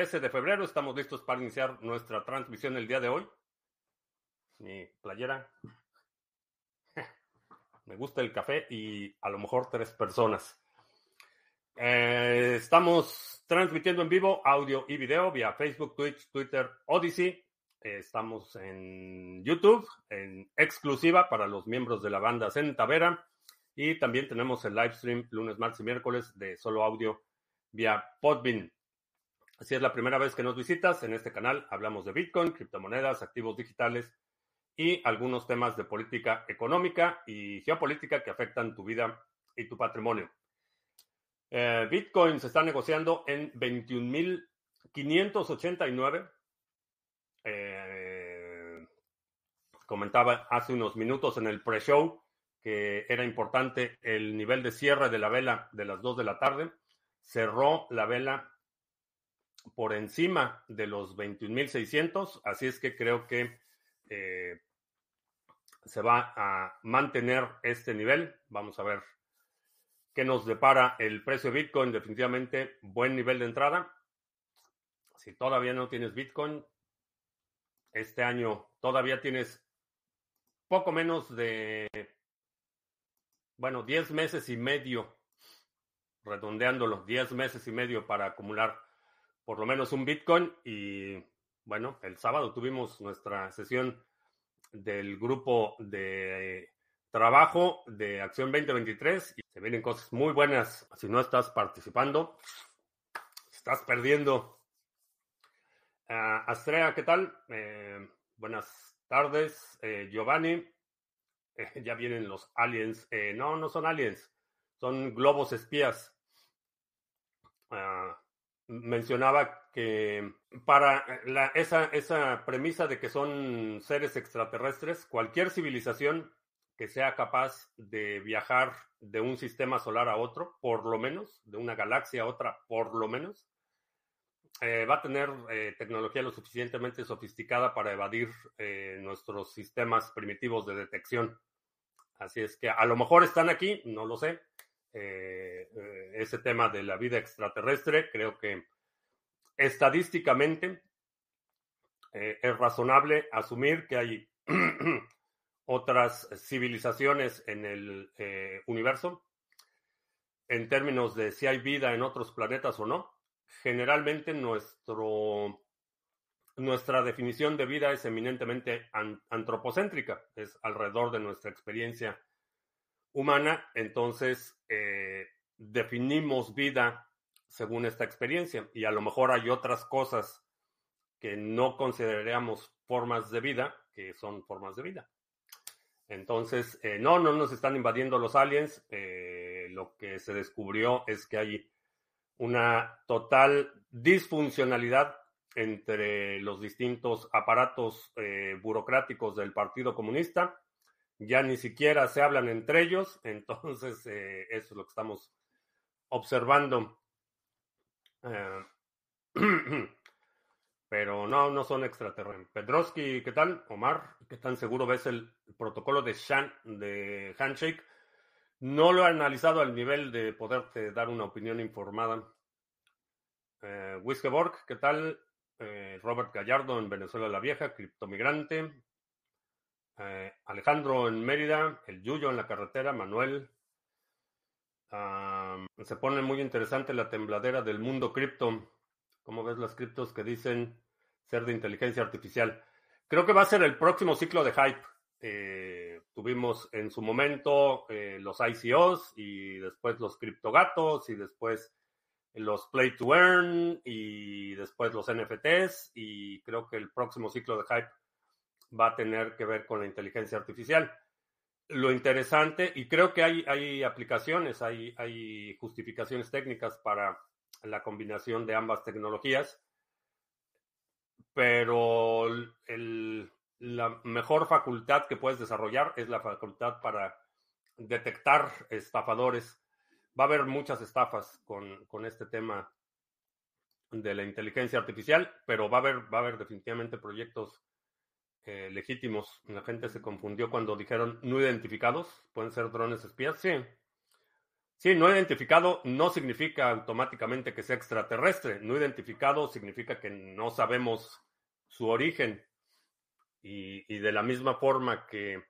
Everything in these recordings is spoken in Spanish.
13 de febrero. Estamos listos para iniciar nuestra transmisión el día de hoy. Mi playera. Me gusta el café y a lo mejor tres personas. Eh, estamos transmitiendo en vivo audio y video vía Facebook, Twitch, Twitter, Odyssey. Eh, estamos en YouTube, en exclusiva para los miembros de la banda Centavera. Y también tenemos el live stream lunes, martes y miércoles de solo audio vía Podbean. Si es la primera vez que nos visitas, en este canal hablamos de Bitcoin, criptomonedas, activos digitales y algunos temas de política económica y geopolítica que afectan tu vida y tu patrimonio. Eh, Bitcoin se está negociando en 21.589. Eh, comentaba hace unos minutos en el pre-show que era importante el nivel de cierre de la vela de las 2 de la tarde. Cerró la vela por encima de los 21.600, así es que creo que eh, se va a mantener este nivel. Vamos a ver qué nos depara el precio de Bitcoin. Definitivamente buen nivel de entrada. Si todavía no tienes Bitcoin, este año todavía tienes poco menos de, bueno, 10 meses y medio, redondeando los 10 meses y medio para acumular por lo menos un Bitcoin. Y bueno, el sábado tuvimos nuestra sesión del grupo de trabajo de Acción 2023 y se vienen cosas muy buenas. Si no estás participando, estás perdiendo. Uh, Astrea, ¿qué tal? Eh, buenas tardes. Eh, Giovanni, ya vienen los aliens. Eh, no, no son aliens, son globos espías. Uh, mencionaba que para la, esa, esa premisa de que son seres extraterrestres, cualquier civilización que sea capaz de viajar de un sistema solar a otro, por lo menos, de una galaxia a otra, por lo menos, eh, va a tener eh, tecnología lo suficientemente sofisticada para evadir eh, nuestros sistemas primitivos de detección. Así es que a lo mejor están aquí, no lo sé, eh, eh, ese tema de la vida extraterrestre. Creo que estadísticamente eh, es razonable asumir que hay otras civilizaciones en el eh, universo. En términos de si hay vida en otros planetas o no, generalmente nuestro, nuestra definición de vida es eminentemente an antropocéntrica, es alrededor de nuestra experiencia humana, entonces eh, definimos vida según esta experiencia y a lo mejor hay otras cosas que no consideraríamos formas de vida que son formas de vida. Entonces, eh, no, no nos están invadiendo los aliens. Eh, lo que se descubrió es que hay una total disfuncionalidad entre los distintos aparatos burocráticos del Partido Comunista ya ni siquiera se hablan entre ellos, entonces eh, eso es lo que estamos observando. Eh, pero no, no son extraterrestres. Pedroski, ¿qué tal? Omar, ¿qué tan seguro ves el protocolo de, Shan, de Handshake? No lo he analizado al nivel de poderte dar una opinión informada. Eh, Wiskeborg, ¿qué tal? Eh, Robert Gallardo en Venezuela la Vieja, criptomigrante. Eh, Alejandro en Mérida, el Yuyo en la carretera, Manuel. Se pone muy interesante la tembladera del mundo cripto. ¿Cómo ves las criptos que dicen ser de inteligencia artificial? Creo que va a ser el próximo ciclo de hype. Eh, tuvimos en su momento eh, los ICOs y después los criptogatos y después los play to earn y después los NFTs y creo que el próximo ciclo de hype va a tener que ver con la inteligencia artificial. Lo interesante, y creo que hay, hay aplicaciones, hay, hay justificaciones técnicas para la combinación de ambas tecnologías, pero el, la mejor facultad que puedes desarrollar es la facultad para detectar estafadores. Va a haber muchas estafas con, con este tema de la inteligencia artificial, pero va a haber, va a haber definitivamente proyectos eh, legítimos. La gente se confundió cuando dijeron no identificados. Pueden ser drones espías. Sí. Sí, no identificado no significa automáticamente que sea extraterrestre. No identificado significa que no sabemos su origen. Y, de la misma forma que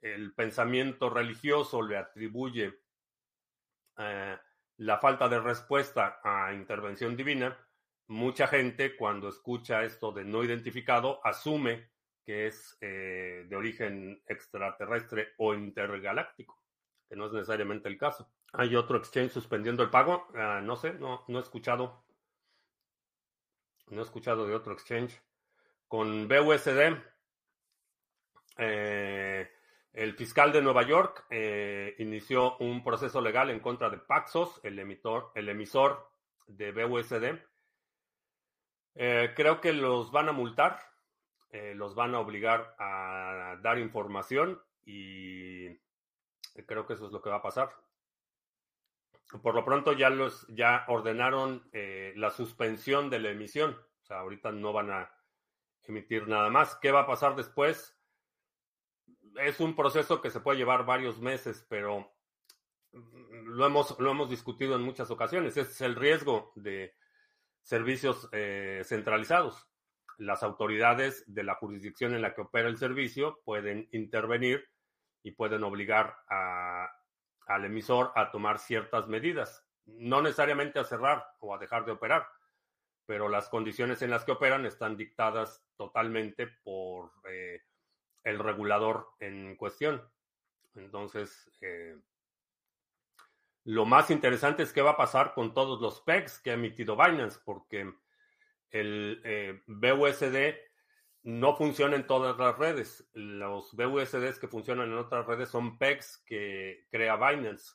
el pensamiento religioso le atribuye eh, la falta de respuesta a intervención divina, mucha gente cuando escucha esto de no identificado asume que es eh, de origen extraterrestre o intergaláctico, que no es necesariamente el caso. Hay otro exchange suspendiendo el pago. Ah, no sé, no, no he escuchado. No he escuchado de otro exchange. Con BUSD, eh, el fiscal de Nueva York eh, inició un proceso legal en contra de Paxos, el, el emisor de BUSD. Creo que los van a multar, los van a obligar a dar información y creo que eso es lo que va a pasar por lo pronto ya los ya ordenaron eh, la suspensión de la emisión. O sea, ahorita no van a emitir nada más. ¿Qué va a pasar después? Es un proceso que se puede llevar varios meses, pero lo hemos, lo hemos discutido en muchas ocasiones. Es el riesgo de servicios eh, centralizados. Las autoridades de la jurisdicción en la que opera el servicio pueden intervenir y pueden obligar a al emisor a tomar ciertas medidas, no necesariamente a cerrar o a dejar de operar, pero las condiciones en las que operan están dictadas totalmente por eh, el regulador en cuestión. Entonces, eh, lo más interesante es qué va a pasar con todos los PEGs que ha emitido Binance, porque el eh, BUSD no funciona en todas las redes. Los BUSDs que funcionan en otras redes son PEGs que crea Binance.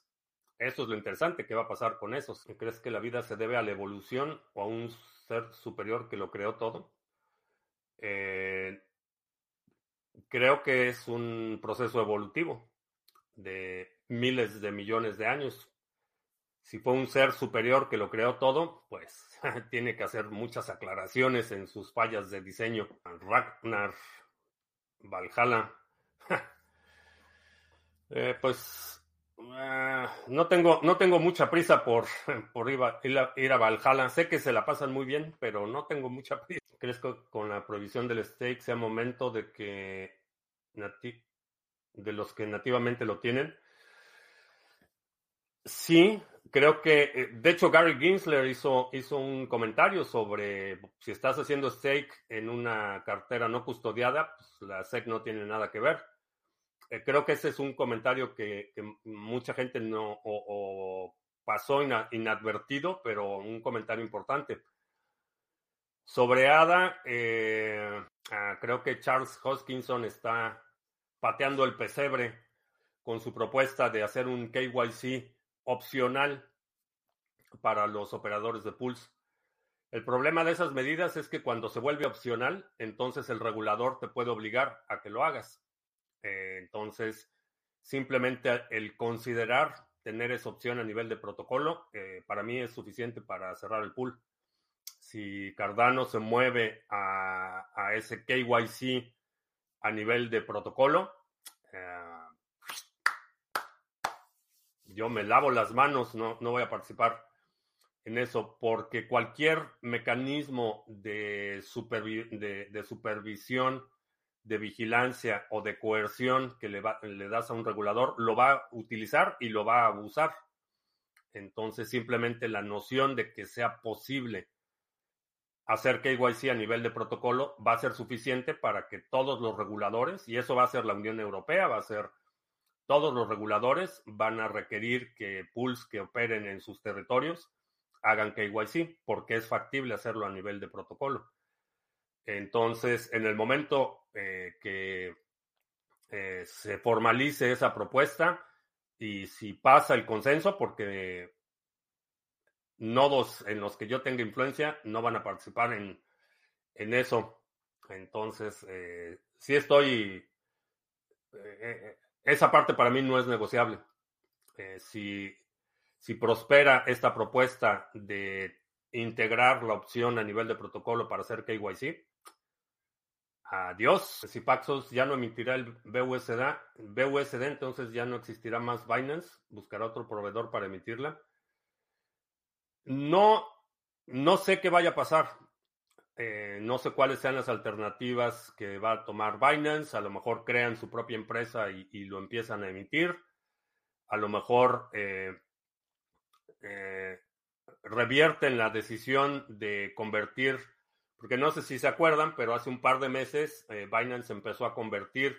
Eso es lo interesante. ¿Qué va a pasar con esos? ¿Crees que la vida se debe a la evolución o a un ser superior que lo creó todo? Eh, creo que es un proceso evolutivo de miles de millones de años. Si fue un ser superior que lo creó todo, pues tiene que hacer muchas aclaraciones en sus fallas de diseño. Ragnar Valhalla. Eh, pues eh, no, tengo, no tengo mucha prisa por, por ir, a, ir, a, Valhalla. Sé que se la pasan muy bien, pero no tengo mucha prisa. ¿Crees que con la prohibición del stake sea momento de que de los que nativamente lo tienen? Sí, creo que, eh, de hecho, Gary Ginsler hizo, hizo un comentario sobre si estás haciendo stake en una cartera no custodiada, pues la SEC no tiene nada que ver. Eh, creo que ese es un comentario que, mucha gente no pasó inadvertido, pero un comentario importante. Sobre ADA, eh, ah, creo que Charles Hoskinson está pateando el pesebre con su propuesta de hacer un KYC opcional para los operadores de Pulse. El problema de esas medidas es que cuando se vuelve opcional, entonces el regulador te puede obligar a que lo hagas. Eh, entonces, simplemente el considerar tener esa opción a nivel de protocolo, eh, para mí es suficiente para cerrar el pool. Si Cardano se mueve a, a ese KYC a nivel de protocolo, eh, yo me lavo las manos, no, no voy a participar en eso, porque cualquier mecanismo de, de, supervisión, de vigilancia o de coerción que le, le das a un regulador, lo va a utilizar y lo va a abusar. Entonces, simplemente la noción de que sea posible hacer KYC a nivel de protocolo va a ser suficiente para que todos los reguladores, y eso va a ser la Unión Europea, va a ser todos los reguladores van a requerir que pools que operen en sus territorios hagan KYC, porque es factible hacerlo a nivel de protocolo. Entonces, en el momento eh, que eh, se formalice esa propuesta y si pasa el consenso, porque nodos en los que yo tenga influencia no van a participar en, eso. Entonces, eh, sí estoy esa parte para mí no es negociable. Eh, si, si prospera esta propuesta de integrar la opción a nivel de protocolo para hacer KYC, Adiós. Si Paxos ya no emitirá el BUSD, BUSD, entonces ya no existirá más Binance. Buscará otro proveedor para emitirla. No, no sé qué vaya a pasar. Eh, no sé cuáles sean las alternativas que va a tomar Binance. A lo mejor crean su propia empresa y, lo empiezan a emitir. A lo mejor eh, eh, revierten la decisión de convertir porque no sé si se acuerdan, pero hace un par de meses Binance empezó a convertir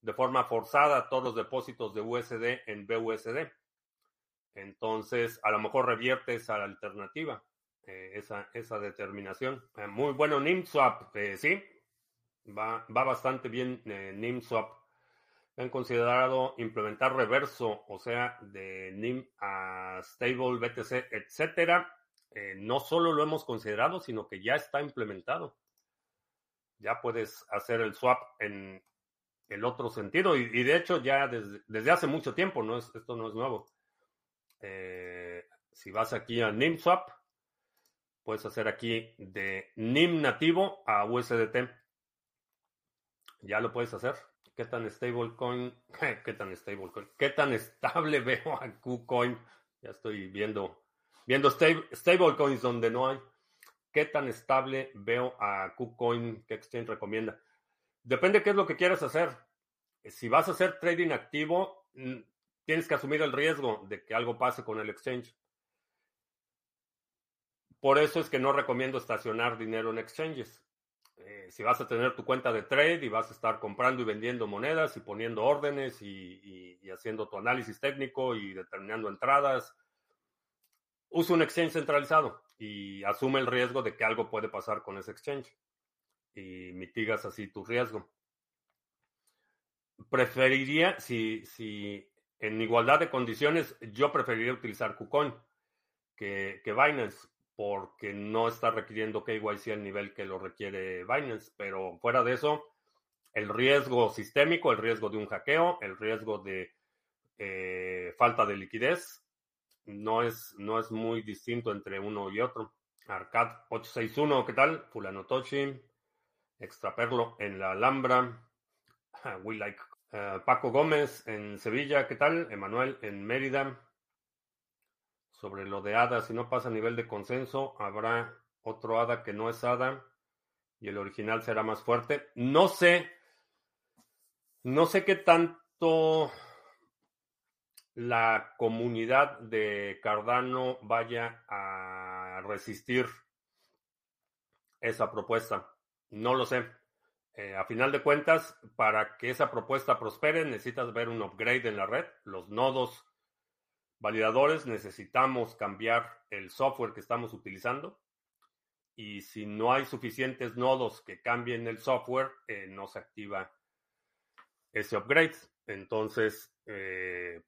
de forma forzada todos los depósitos de USD en BUSD. Entonces, a lo mejor revierte esa alternativa, eh, esa, esa determinación. Eh, muy bueno NIMSwap, sí, va, va bastante bien NIMSwap. Han considerado implementar reverso, o sea, de NIM a Stable, BTC, etcétera. Eh, no solo lo hemos considerado, sino que ya está implementado. Ya puedes hacer el swap en el otro sentido y, de hecho ya desde, hace mucho tiempo, no es, esto no es nuevo. Eh, si vas aquí a NIMSwap, puedes hacer aquí de NIM nativo a USDT. Ya lo puedes hacer. ¿Qué tan stablecoin? ¿Qué tan stablecoin? ¿Qué tan estable veo a KuCoin? Ya estoy viendo Viendo stablecoins donde no hay, ¿qué tan estable veo a KuCoin? ¿Qué exchange recomienda? Depende qué es lo que quieras hacer. Si vas a hacer trading activo, mm, tienes que asumir el riesgo de que algo pase con el exchange. Por eso es que no recomiendo estacionar dinero en exchanges. Eh, si vas a tener tu cuenta de trade y vas a estar comprando y vendiendo monedas y poniendo órdenes y haciendo tu análisis técnico y determinando entradas usa un exchange centralizado y asume el riesgo de que algo puede pasar con ese exchange y mitigas así tu riesgo. Preferiría, si, si en igualdad de condiciones, yo preferiría utilizar KuCoin que, que Binance porque no está requiriendo KYC al nivel que lo requiere Binance, pero fuera de eso, el riesgo sistémico, el riesgo de un hackeo, el riesgo de eh, falta de liquidez no es, no es muy distinto entre uno y otro. Arcad 861, ¿qué tal? Fulano Tochi, Extraperlo en la Alhambra, We Like. Eh, Paco Gómez en Sevilla, ¿qué tal? Emanuel en Mérida. Sobre lo de ADA, si no pasa a nivel de consenso, habrá otro ADA que no es ADA y el original será más fuerte. No sé, no sé qué tanto la comunidad de Cardano vaya a resistir esa propuesta. No lo sé. Eh, a final de cuentas, para que esa propuesta prospere, necesitas ver un upgrade en la red. Los nodos validadores necesitamos cambiar el software que estamos utilizando. Y si no hay suficientes nodos que cambien el software, eh, no se activa ese upgrade. Entonces, eh,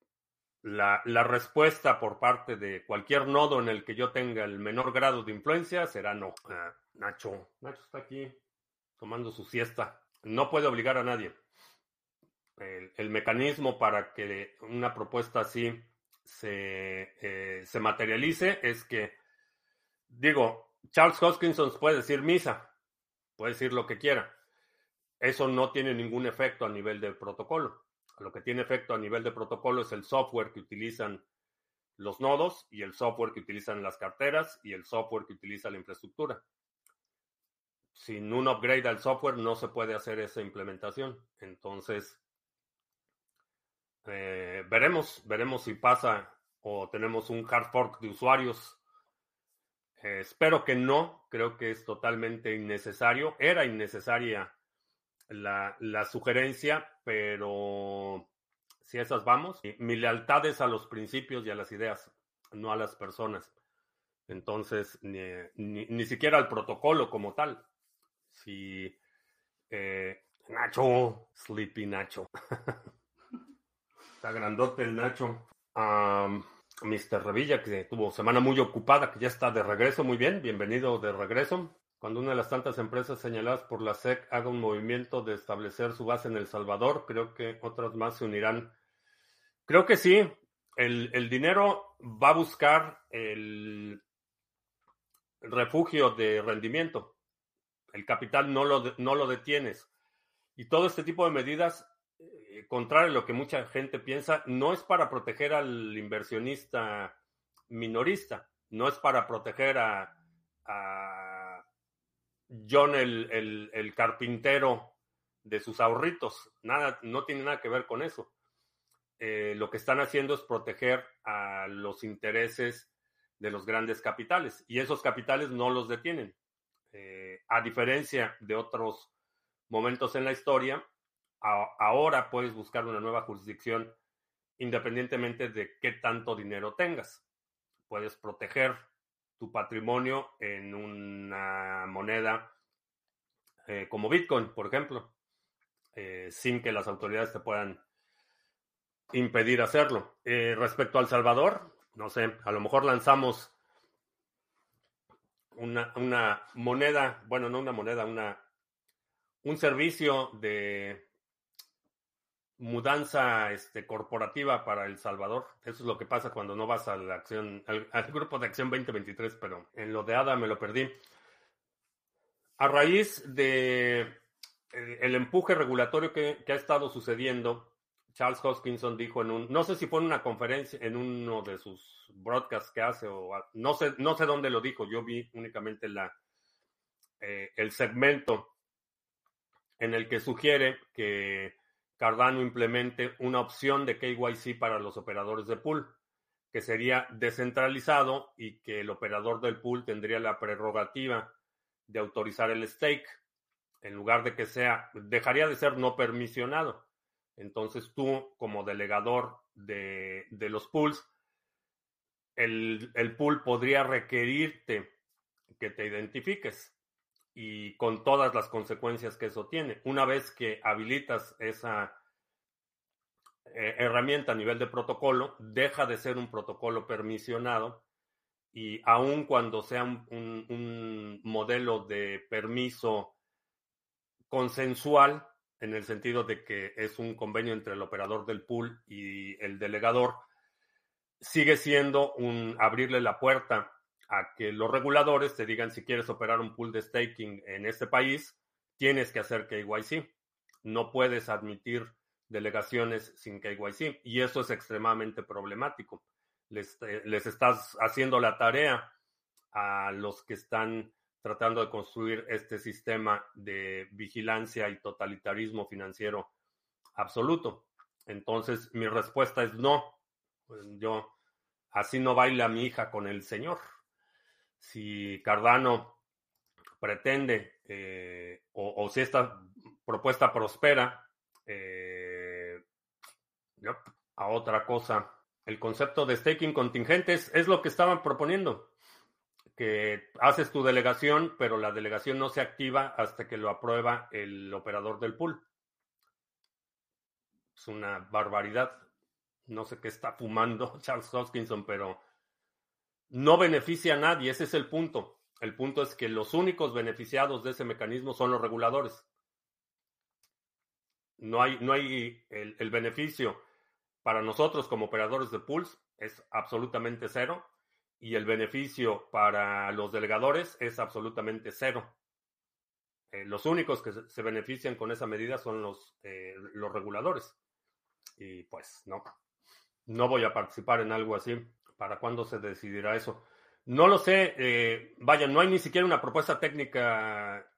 la, respuesta por parte de cualquier nodo en el que yo tenga el menor grado de influencia será no. Ah, Nacho, Nacho está aquí tomando su siesta. No puede obligar a nadie. El, mecanismo para que una propuesta así se, eh, se materialice es que, digo, Charles Hoskinson puede decir misa, puede decir lo que quiera. Eso no tiene ningún efecto a nivel del protocolo. Lo que tiene efecto a nivel de protocolo es el software que utilizan los nodos y el software que utilizan las carteras y el software que utiliza la infraestructura. Sin un upgrade al software no se puede hacer esa implementación. Entonces, eh, veremos, veremos si pasa o tenemos un hard fork de usuarios. Eh, espero que no, creo que es totalmente innecesario. Era innecesaria la, sugerencia, pero si esas vamos, mi lealtad es a los principios y a las ideas, no a las personas. Entonces, ni, ni, siquiera al protocolo como tal. Si eh, Nacho, Sleepy Nacho. Está grandote el Nacho. Mr. Revilla, que tuvo semana muy ocupada, que ya está de regreso. Muy bien, bienvenido de regreso. Cuando una de las tantas empresas señaladas por la SEC haga un movimiento de establecer su base en El Salvador, creo que otras más se unirán. Creo que sí. El, dinero va a buscar el refugio de rendimiento. el capital no lo, no lo detienes. Y todo este tipo de medidas, eh, contrario a lo que mucha gente piensa, no es para proteger al inversionista minorista, no es para proteger a, John el, carpintero de sus ahorritos. Nada, no tiene nada que ver con eso. Eh, lo que están haciendo es proteger a los intereses de los grandes capitales y esos capitales no los detienen. Eh, a diferencia de otros momentos en la historia, ahora puedes buscar una nueva jurisdicción independientemente de qué tanto dinero tengas. Puedes proteger tu patrimonio en una moneda eh, como Bitcoin, por ejemplo, eh, sin que las autoridades te puedan impedir hacerlo. respecto al Salvador, no sé, a lo mejor lanzamos una, moneda, bueno, no una moneda, una, un servicio de mudanza este, corporativa para El Salvador. Eso es lo que pasa cuando no vas a la acción, al, grupo de acción 2023, pero en lo de ADA me lo perdí. A raíz de eh, el, empuje regulatorio que, ha estado sucediendo, Charles Hoskinson dijo en un, no sé si fue en una conferencia, en uno de sus broadcasts que hace, o no sé, no sé dónde lo dijo, yo vi únicamente la, eh, el segmento en el que sugiere que Cardano implemente una opción de KYC para los operadores de pool, que sería descentralizado y que el operador del pool tendría la prerrogativa de autorizar el stake, en lugar de que sea, dejaría de ser no permisionado. Entonces tú, como delegador de, los pools, el, el, pool podría requerirte que te identifiques y con todas las consecuencias que eso tiene. Una vez que habilitas esa eh, herramienta a nivel de protocolo, deja de ser un protocolo permisionado y aun cuando sea un modelo de permiso consensual, en el sentido de que es un convenio entre el operador del pool y el delegador, sigue siendo un abrirle la puerta a que los reguladores te digan si quieres operar un pool de staking en este país, tienes que hacer KYC. No puedes admitir delegaciones sin KYC y eso es extremadamente problemático. Les, eh, les estás haciendo la tarea a los que están tratando de construir este sistema de vigilancia y totalitarismo financiero absoluto. Entonces, mi respuesta es no. Yo, así no baila mi hija con el Señor. Si Cardano pretende, eh, o, si esta propuesta prospera, eh, a otra cosa. El concepto de staking contingentes es lo que estaban proponiendo que haces tu delegación, pero la delegación no se activa hasta que lo aprueba el operador del pool. Es una barbaridad. No sé qué está fumando Charles Hoskinson, pero no beneficia a nadie. Ese es el punto. El punto es que los únicos beneficiados de ese mecanismo son los reguladores. No hay, no hay el, el beneficio para nosotros como operadores de pools es absolutamente cero y el beneficio para los delegadores es absolutamente cero. Eh, los únicos que se benefician con esa medida son los, eh, los reguladores. Y pues no, no voy a participar en algo así. ¿Para cuándo se decidirá eso? No lo sé. Eh, vaya, no hay ni siquiera una propuesta técnica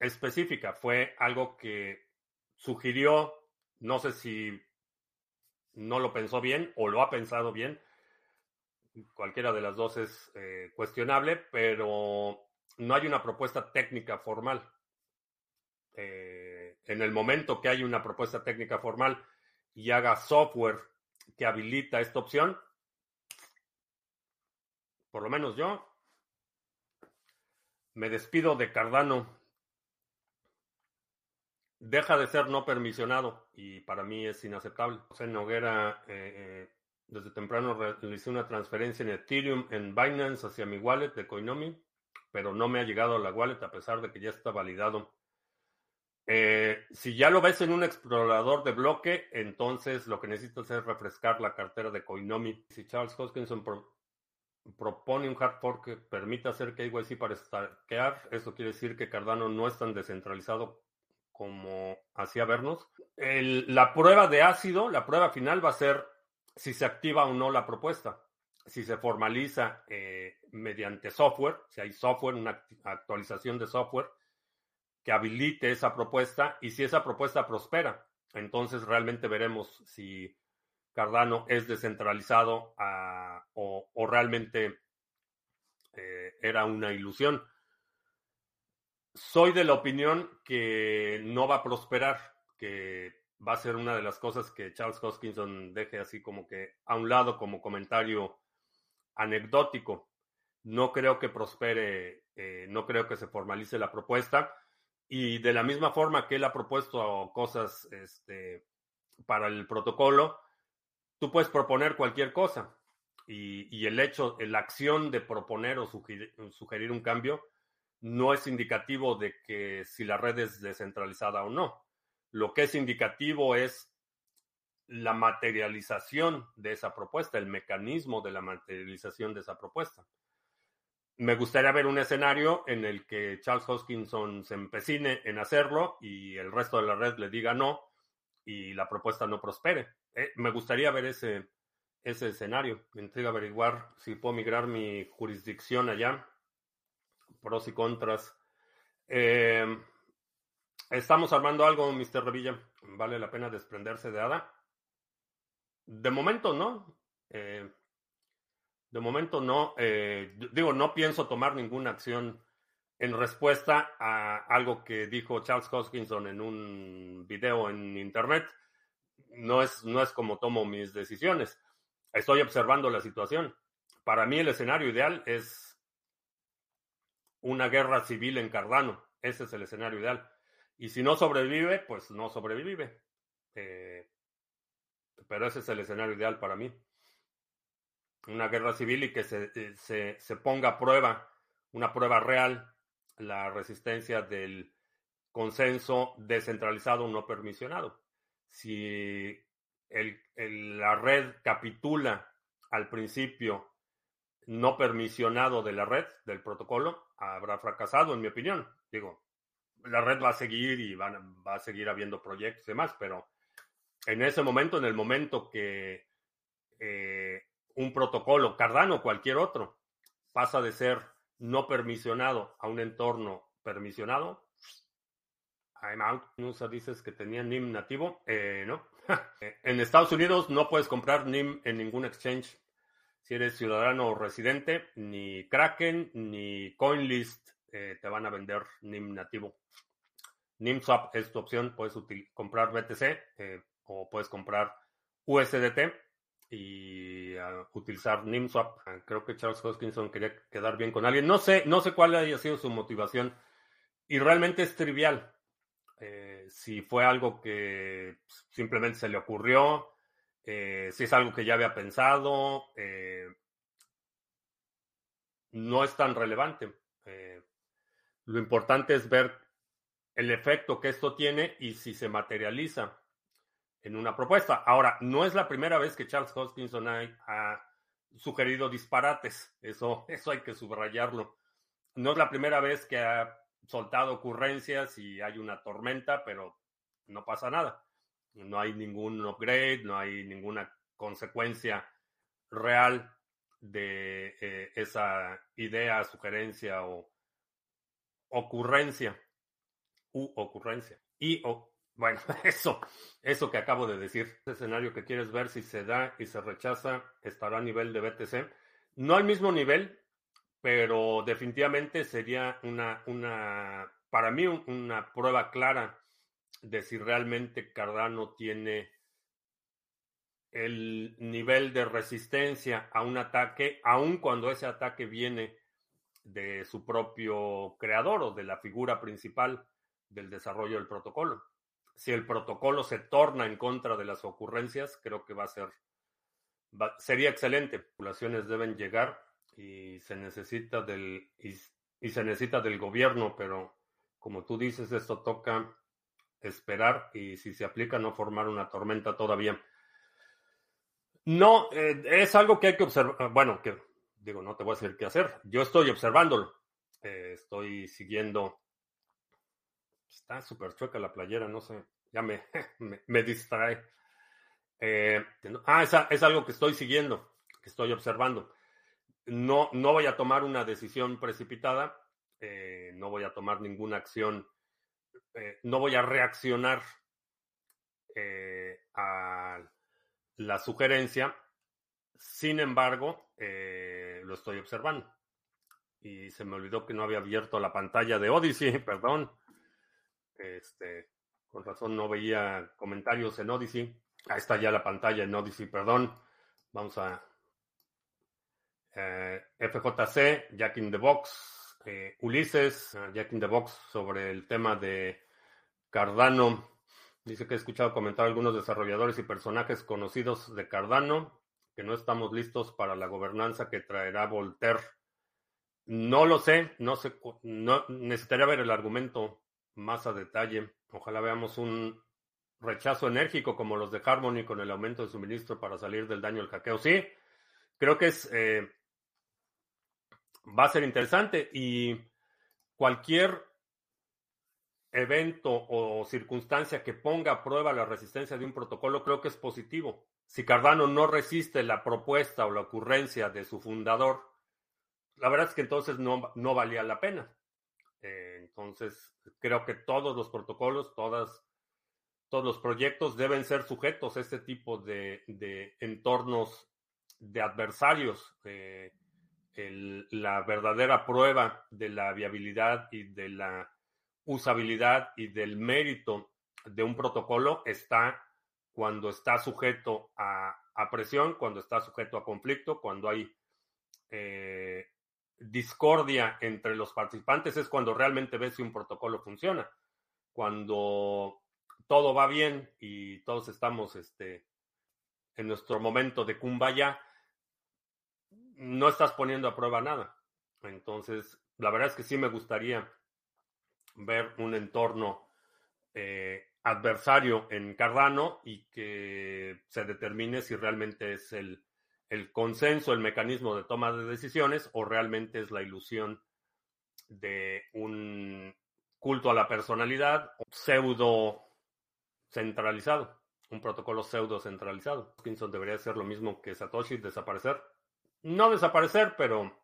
específica. Fue algo que sugirió, no sé si no lo pensó bien o lo ha pensado bien, cualquiera de las dos es eh, cuestionable, pero no hay una propuesta técnica formal. Eh, en el momento que hay una propuesta técnica formal y haga software que habilita esta opción, por lo menos yo me despido de Cardano. Deja de ser no permisionado y para mí es inaceptable. José Noguera eh, desde temprano realicé una transferencia en Ethereum en Binance hacia mi wallet de Coinomi, pero no me ha llegado a la wallet a pesar de que ya está validado. Eh, si ya lo ves en un explorador de bloque, entonces lo que necesitas es refrescar la cartera de Coinomi. Si Charles Hoskinson propone un hard fork que permita hacer KYC para stackear. Eso quiere decir que Cardano no es tan descentralizado como hacía vernos. la prueba de ácido, la prueba final va a ser si se activa o no la propuesta. Si se formaliza eh, mediante software, si hay software, una actualización de software que habilite esa propuesta y si esa propuesta prospera. Entonces realmente veremos si Cardano es descentralizado ah, o, realmente eh, era una ilusión. Soy de la opinión que no va a prosperar, que va a ser una de las cosas que Charles Hoskinson deje así como que a un lado como comentario anecdótico. No creo que prospere, eh, no creo que se formalice la propuesta. Y de la misma forma que él ha propuesto cosas este, para el protocolo, tú puedes proponer cualquier cosa. Y, el hecho, la acción de proponer o sugerir, un cambio no es indicativo de que si la red es descentralizada o no. Lo que es indicativo es la materialización de esa propuesta, el mecanismo de la materialización de esa propuesta. Me gustaría ver un escenario en el que Charles Hoskinson se empecine en hacerlo y el resto de la red le diga no y la propuesta no prospere. Eh, me gustaría ver ese, ese escenario. Me intriga averiguar si puedo migrar mi jurisdicción allá. Pros y contras. Eh, estamos armando algo, Mr. Revilla. ¿Vale la pena desprenderse de ADA? De momento no. Eh, de momento no. digo, no pienso tomar ninguna acción en respuesta a algo que dijo Charles Hoskinson en un video en internet. No es, no es como tomo mis decisiones. Estoy observando la situación. Para mí el escenario ideal es una guerra civil en Cardano. Ese es el escenario ideal. Y si no sobrevive, pues no sobrevive. Eh, pero ese es el escenario ideal para mí. Una guerra civil y que se, eh, se, se ponga a prueba, una prueba real la resistencia del consenso descentralizado no permisionado. Si la red capitula al principio no permisionado de la red, del protocolo, habrá fracasado, en mi opinión. Digo, la red va a seguir y va a seguir habiendo proyectos y demás, pero en ese momento, en el momento que eh, un protocolo, Cardano o cualquier otro, pasa de ser no permisionado a un entorno permisionado. I'm out. Nusa dices que tenía NIM nativo. Eh, no. en Estados Unidos no puedes comprar NIM en ningún exchange. Si eres ciudadano o residente, ni Kraken ni CoinList eh, te van a vender NIM nativo. NIMSwap es tu opción. Puedes comprar BTC eh, o puedes comprar USDT y utilizar NIMSwap. Ah, creo que Charles Hoskinson quería quedar bien con alguien. No sé, no sé cuál haya sido su motivación. Y realmente es trivial. Eh, si fue algo que simplemente se le ocurrió, eh, si es algo que ya había pensado, eh, no es tan relevante. lo importante es ver el efecto que esto tiene y si se materializa en una propuesta. Ahora, no es la primera vez que Charles Hoskinson ha, sugerido disparates, eso, eso hay que subrayarlo. No es la primera vez que ha soltado ocurrencias y hay una tormenta, pero no pasa nada. No hay ningún upgrade, no hay ninguna consecuencia real de eh, esa idea, sugerencia o ocurrencia u ocurrencia. Y bueno, eso, eso que acabo de decir, ese escenario que quieres ver si se da y se rechaza, estará a nivel de BTC. No al mismo nivel, pero definitivamente sería una, una para mí, una prueba clara de si realmente Cardano tiene el nivel de resistencia a un ataque, aun cuando ese ataque viene de su propio creador o de la figura principal del desarrollo del protocolo si el protocolo se torna en contra de las ocurrencias, creo que va a ser, sería excelente. Populaciones deben llegar y se necesita del, y, se necesita del gobierno, pero como tú dices, esto toca esperar y si se aplica no formar una tormenta todavía. No, eh, es algo que hay que observar, bueno, que digo, no te voy a decir qué hacer. Yo estoy observándolo. Eh, estoy siguiendo. Está súper chueca la playera, no sé. Ya me, me, distrae. Eh, ah, es, es, algo que estoy siguiendo, que estoy observando. No, no voy a tomar una decisión precipitada. Eh, no voy a tomar ninguna acción. no voy a reaccionar a la sugerencia. Sin embargo, lo estoy observando. Y se me olvidó que no había abierto la pantalla de Odyssey, perdón. Este, con razón no veía comentarios en Odyssey. Ahí está ya la pantalla en Odyssey, perdón. Vamos a eh, FJC, Jack in the Box, eh, Ulises, uh, Jack in the Box sobre el tema de Cardano. Dice que he escuchado comentar algunos desarrolladores y personajes conocidos de Cardano que no estamos listos para la gobernanza que traerá Voltaire. No lo sé, no sé, no, necesitaría ver el argumento más a detalle. Ojalá veamos un rechazo enérgico como los de Harmony con el aumento de suministro para salir del daño del hackeo. Sí, creo que es eh, va a ser interesante y cualquier evento o circunstancia que ponga a prueba la resistencia de un protocolo creo que es positivo. Si Cardano no resiste la propuesta o la ocurrencia de su fundador, la verdad es que entonces no, no valía la pena. Eh, entonces, creo que todos los protocolos, todas, todos los proyectos deben ser sujetos a este tipo de, de entornos de adversarios. Eh, la verdadera prueba de la viabilidad y de la usabilidad y del mérito de un protocolo está cuando está sujeto a, presión, cuando está sujeto a conflicto, cuando hay eh, discordia entre los participantes es cuando realmente ves si un protocolo funciona. Cuando todo va bien y todos estamos este, en nuestro momento de kumbaya, no estás poniendo a prueba nada. Entonces, la verdad es que sí me gustaría ver un entorno eh, adversario en Cardano y que se determine si realmente es el consenso, el mecanismo de toma de decisiones, o realmente es la ilusión de un culto a la personalidad pseudo centralizado, un protocolo pseudo centralizado. Debería ser lo mismo que Satoshi, desaparecer. No desaparecer, pero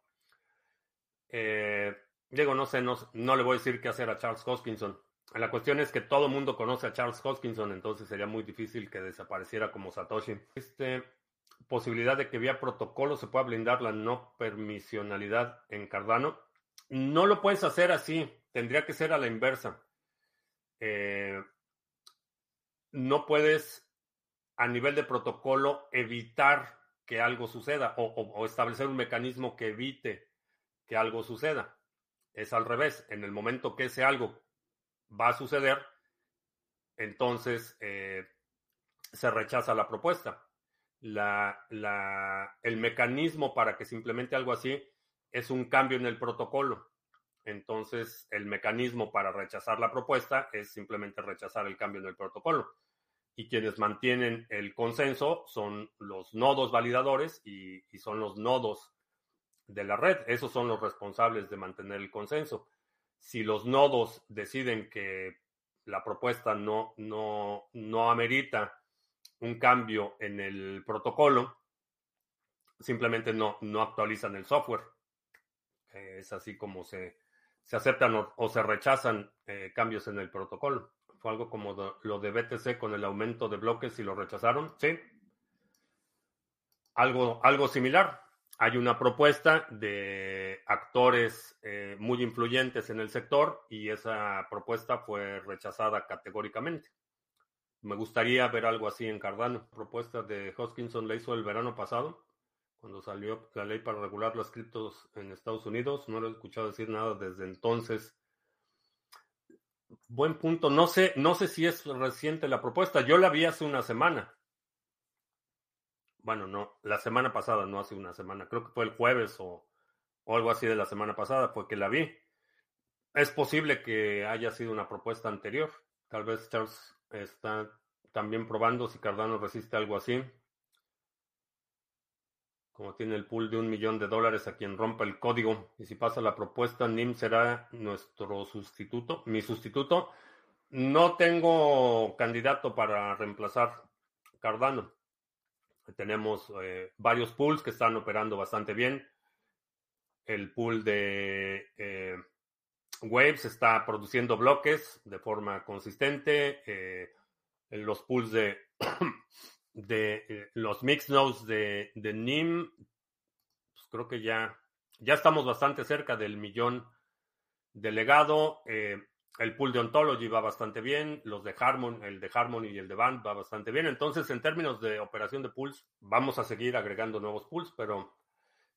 eh, digo, no sé, no, no, le voy a decir qué hacer a Charles Hoskinson. La cuestión es que todo el mundo conoce a Charles Hoskinson, entonces sería muy difícil que desapareciera como Satoshi. Este, posibilidad de que vía protocolo se pueda blindar la no permisionalidad en Cardano. No lo puedes hacer así, tendría que ser a la inversa. Eh, no puedes a nivel de protocolo evitar que algo suceda o, establecer un mecanismo que evite que algo suceda. Es al revés, en el momento que ese algo va a suceder, entonces eh, se rechaza la propuesta la, la, el mecanismo para que se implemente algo así es un cambio en el protocolo. Entonces, el mecanismo para rechazar la propuesta es simplemente rechazar el cambio en el protocolo. Y quienes mantienen el consenso son los nodos validadores y, son los nodos de la red. Esos son los responsables de mantener el consenso. Si los nodos deciden que la propuesta no, no, no amerita un cambio en el protocolo, simplemente no, no actualizan el software. es así como se, se aceptan o, se rechazan eh, cambios en el protocolo. Fue algo como lo de BTC con el aumento de bloques y lo rechazaron. Sí. Algo, algo similar. Hay una propuesta de actores eh, muy influyentes en el sector y esa propuesta fue rechazada categóricamente. Me gustaría ver algo así en Cardano. Propuesta de Hoskinson la hizo el verano pasado, cuando salió la ley para regular las criptos en Estados Unidos. No lo he escuchado decir nada desde entonces. Buen punto. No sé, no sé si es reciente la propuesta. Yo la vi hace una semana. Bueno, no, la semana pasada, no hace una semana. Creo que fue el jueves o, algo así de la semana pasada, fue que la vi. Es posible que haya sido una propuesta anterior. Tal vez Charles está también probando si Cardano resiste algo así. Como tiene el pool de un millón de dólares a quien rompa el código. Y si pasa la propuesta, NIM será nuestro sustituto. Mi sustituto. No tengo candidato para reemplazar Cardano. Tenemos eh, varios pools que están operando bastante bien. El pool de eh, Waves está produciendo bloques de forma consistente. Eh, los pools de de eh, los mix nodes de, de NIM, pues creo que ya, ya estamos bastante cerca del millón de legado. Eh, el pool de Ontology va bastante bien, los de Harmon, el de Harmony y el de Band va bastante bien. Entonces, en términos de operación de pools, vamos a seguir agregando nuevos pools, pero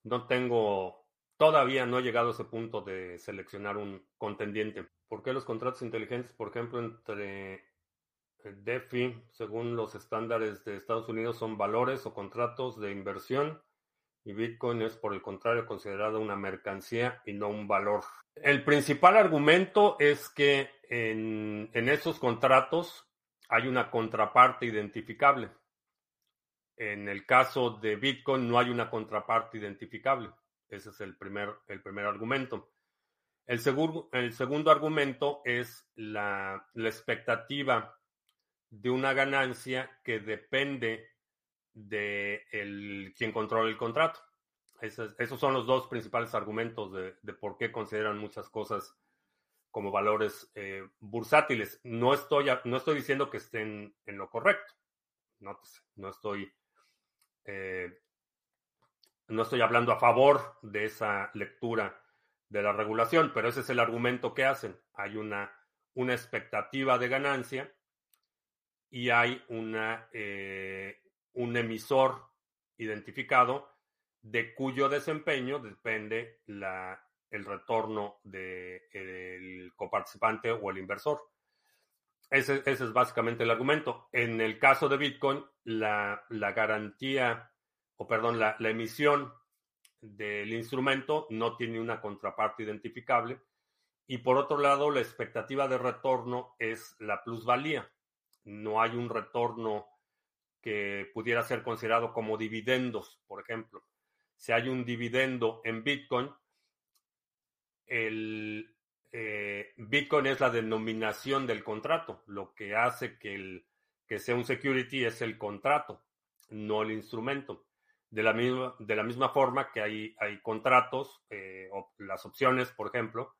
no tengo, todavía no he llegado a ese punto de seleccionar un contendiente. ¿Por qué los contratos inteligentes, por ejemplo, entre DeFi, según los estándares de Estados Unidos, son valores o contratos de inversión y Bitcoin es, por el contrario, considerado una mercancía y no un valor. El principal argumento es que en, esos contratos hay una contraparte identificable. En el caso de Bitcoin no hay una contraparte identificable. Ese es el primer, el primer argumento. El, el segundo argumento es la, la expectativa de una ganancia que depende de el, quien controla el contrato. Esos, son los dos principales argumentos de, por qué consideran muchas cosas como valores eh, bursátiles. No estoy, no estoy diciendo que estén en lo correcto. No, no estoy eh, no estoy hablando a favor de esa lectura de la regulación, pero ese es el argumento que hacen. Hay una, una expectativa de ganancia y hay una, eh, un emisor identificado de cuyo desempeño depende la, el retorno del coparticipante o el inversor. Ese, ese, es básicamente el argumento. En el caso de Bitcoin, la, la garantía, o perdón, la, la, emisión del instrumento no tiene una contraparte identificable. Y por otro lado, la expectativa de retorno es la plusvalía no hay un retorno que pudiera ser considerado como dividendos, por ejemplo. Si hay un dividendo en Bitcoin, el eh, Bitcoin es la denominación del contrato. Lo que hace que, el, que sea un security es el contrato, no el instrumento. De la misma, de la misma forma que hay, hay contratos, eh, o las opciones, por ejemplo,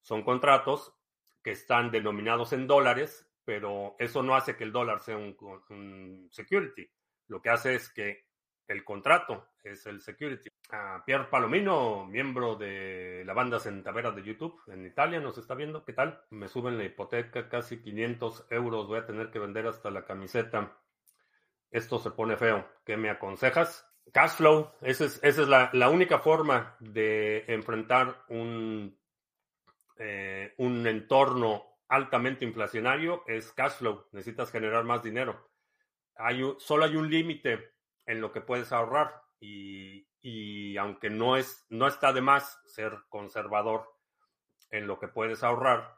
son contratos que están denominados en dólares pero eso no hace que el dólar sea un, security. Lo que hace es que el contrato es el security. A Pierre Palomino, miembro de la banda Centavera de YouTube en Italia, nos está viendo. ¿Qué tal? Me suben la hipoteca casi 500 euros. Voy a tener que vender hasta la camiseta. Esto se pone feo. ¿Qué me aconsejas? Cash flow. Esa es, esa es la, única forma de enfrentar un, eh, un entorno altamente inflacionario es cash flow. Necesitas generar más dinero. Hay, solo hay un límite en lo que puedes ahorrar y, aunque no, es, no está de más ser conservador en lo que puedes ahorrar,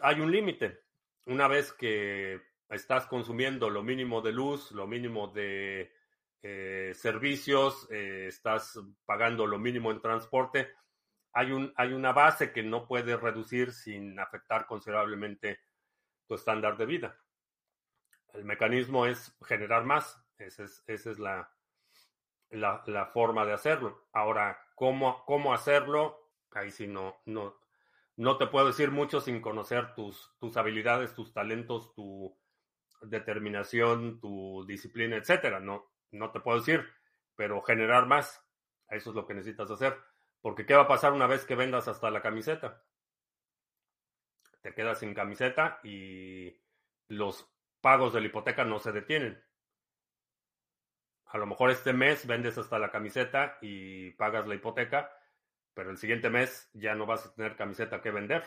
hay un límite. Una vez que estás consumiendo lo mínimo de luz, lo mínimo de eh, servicios, eh, estás pagando lo mínimo en transporte, hay, un, hay una base que no puedes reducir sin afectar considerablemente tu estándar de vida. El mecanismo es generar más. Esa es, esa es la, la, forma de hacerlo. Ahora, ¿cómo, cómo hacerlo? Ahí sí no, no, no te puedo decir mucho sin conocer tus, tus habilidades, tus talentos, tu determinación, tu disciplina, etcétera. No, no te puedo decir, pero generar más. Eso es lo que necesitas hacer. Porque ¿qué va a pasar una vez que vendas hasta la camiseta? Te quedas sin camiseta y los pagos de la hipoteca no se detienen. A lo mejor este mes vendes hasta la camiseta y pagas la hipoteca, pero el siguiente mes ya no vas a tener camiseta que vender.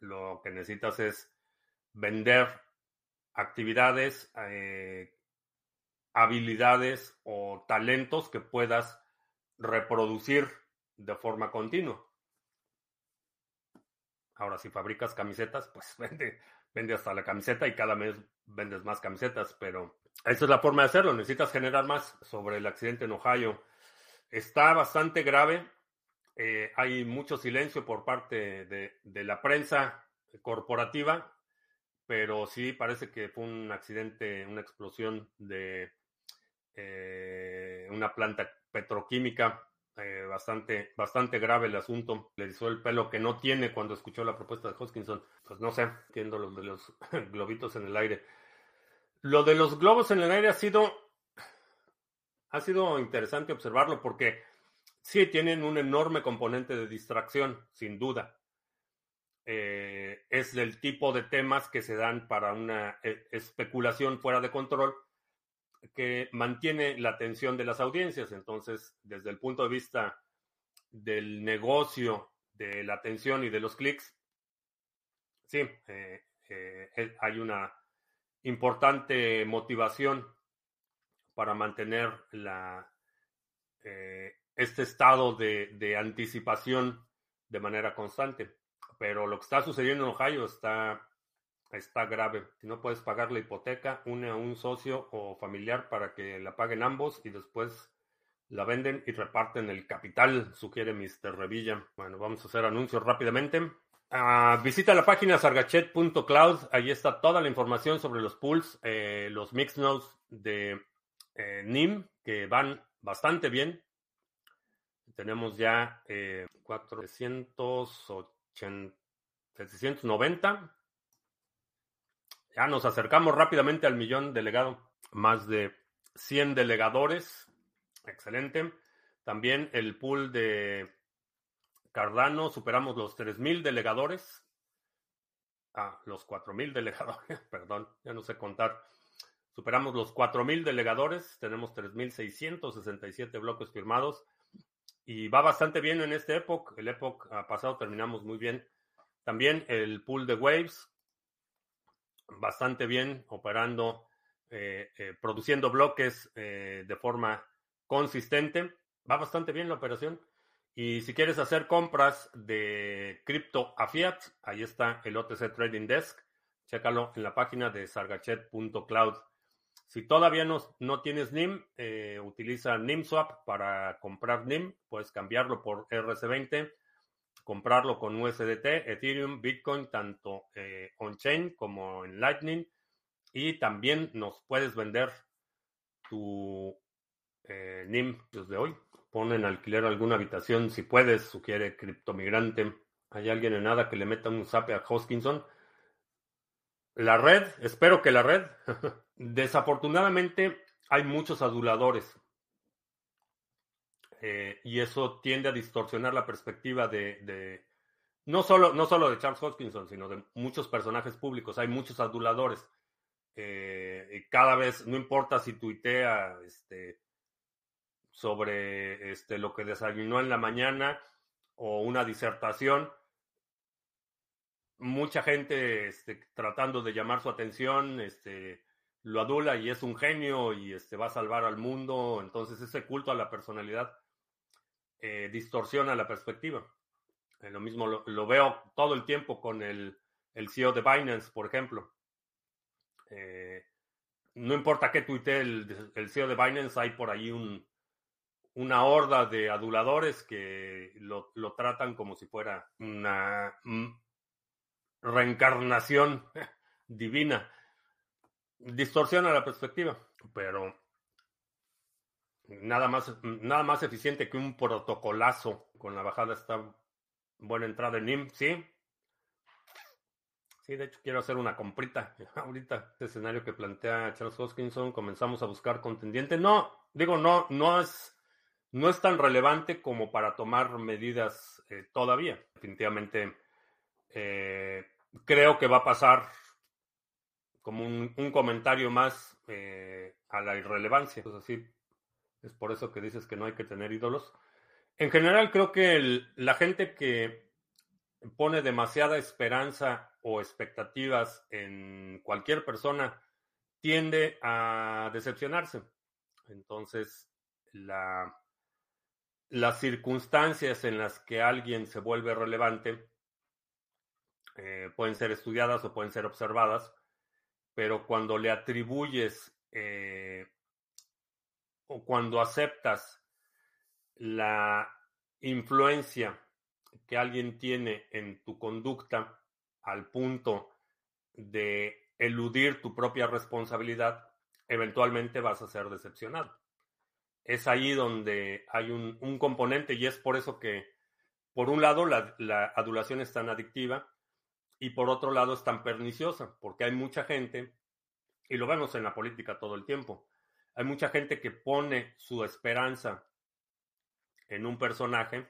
Lo que necesitas es vender actividades, eh, habilidades o talentos que puedas reproducir de forma continua. Ahora, si fabricas camisetas, pues vende, vende hasta la camiseta y cada mes vendes más camisetas, pero esa es la forma de hacerlo. Necesitas generar más sobre el accidente en Ohio. Está bastante grave. Eh, hay mucho silencio por parte de, la prensa corporativa, pero sí parece que fue un accidente, una explosión de eh, una planta petroquímica. Eh, bastante, bastante grave el asunto. Le hizo el pelo que no tiene cuando escuchó la propuesta de Hoskinson. Pues no sé, entiendo los de los globitos en el aire. Lo de los globos en el aire ha sido, ha sido interesante observarlo porque sí tienen un enorme componente de distracción, sin duda. Eh, es del tipo de temas que se dan para una eh, especulación fuera de control que mantiene la atención de las audiencias. Entonces, desde el punto de vista del negocio, de la atención y de los clics, sí, eh, hay una importante motivación para mantener la, eh, este estado de, de, anticipación de manera constante. Pero lo que está sucediendo en Ohio está, está grave. Si no puedes pagar la hipoteca, une a un socio o familiar para que la paguen ambos y después la venden y reparten el capital, sugiere Mr. Revilla. Bueno, vamos a hacer anuncios rápidamente. Uh, visita la página sargachet.cloud. Ahí está toda la información sobre los pools, eh, los mix nodes de eh, NIM, que van bastante bien. Tenemos ya eh, 790. Ya nos acercamos rápidamente al millón delegado. Más de 100 delegadores. Excelente. También el pool de Cardano superamos los 3.000 delegadores. Ah, los 4.000 delegadores, perdón, ya no sé contar. Superamos los 4.000 delegadores, tenemos 3.667 bloques firmados y va bastante bien en este Epoch. El Epoch pasado terminamos muy bien. También el pool de Waves, bastante bien, operando, eh, eh, produciendo bloques eh, de forma consistente. Va bastante bien la operación. Y si quieres hacer compras de cripto a fiat, ahí está el OTC Trading Desk. Chécalo en la página de sargachet.cloud. Si todavía no, no tienes NIM, utiliza NIMSwap para comprar NIM. Puedes cambiarlo por RC20, comprarlo con USDT, Ethereum, Bitcoin, tanto eh, on-chain como en Lightning. Y también nos puedes vender tu eh, NIM desde hoy pon en alquiler alguna habitación si puedes, sugiere Criptomigrante. ¿Hay alguien en nada que le meta un zape a Hoskinson? La red, espero que la red. Desafortunadamente hay muchos aduladores. Eh, y eso tiende a distorsionar la perspectiva de, no, solo, no solo de Charles Hoskinson, sino de muchos personajes públicos. Hay muchos aduladores. Eh, y cada vez, no importa si tuitea este, sobre este, lo que desayunó en la mañana o una disertación. Mucha gente este, tratando de llamar su atención, lo adula y es un genio y va a salvar al mundo. Entonces ese culto a la personalidad eh, distorsiona la perspectiva. Eh, lo mismo lo, veo todo el tiempo con el, CEO de Binance, por ejemplo. Eh, no importa qué tuite el, el CEO de Binance, hay por ahí un, una horda de aduladores que lo, tratan como si fuera una mm, reencarnación divina. Distorsiona la perspectiva, pero nada más, nada más eficiente que un protocolazo con la bajada está buena entrada en NIM, sí. Sí, de hecho quiero hacer una comprita. Ahorita, este escenario que plantea Charles Hoskinson, comenzamos a buscar contendiente. No, digo, no, no es no es tan relevante como para tomar medidas eh, todavía. Definitivamente eh, creo que va a pasar como un, comentario más eh, a la irrelevancia. Pues así, es por eso que dices que no hay que tener ídolos. En general creo que la gente que pone demasiada esperanza o expectativas en cualquier persona tiende a decepcionarse. Entonces, la, las circunstancias en las que alguien se vuelve relevante eh, pueden ser estudiadas o pueden ser observadas, pero cuando le atribuyes eh, o cuando aceptas la influencia que alguien tiene en tu conducta al punto de eludir tu propia responsabilidad, eventualmente vas a ser decepcionado. Es ahí donde hay un, componente y es por eso que, por un lado, la, la, adulación es tan adictiva y por otro lado es tan perniciosa, porque hay mucha gente, y lo vemos en la política todo el tiempo, hay mucha gente que pone su esperanza en un personaje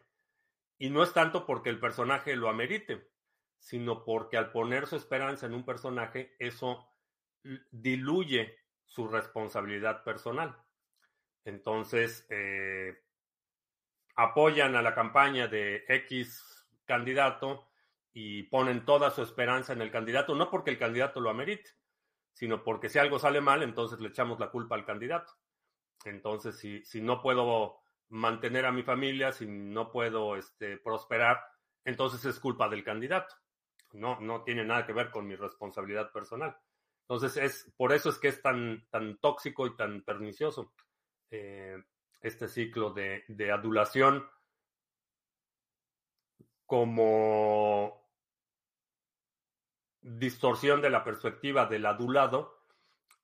y no es tanto porque el personaje lo amerite, sino porque al poner su esperanza en un personaje, eso diluye su responsabilidad personal. Entonces, eh, apoyan a la campaña de X candidato y ponen toda su esperanza en el candidato, no porque el candidato lo amerite, sino porque si algo sale mal, entonces le echamos la culpa al candidato. Entonces, si, si no puedo mantener a mi familia, si no puedo este, prosperar, entonces es culpa del candidato. No, no tiene nada que ver con mi responsabilidad personal. Entonces, es, por eso es que es tan, tan tóxico y tan pernicioso eh, este ciclo de, de adulación como distorsión de la perspectiva del adulado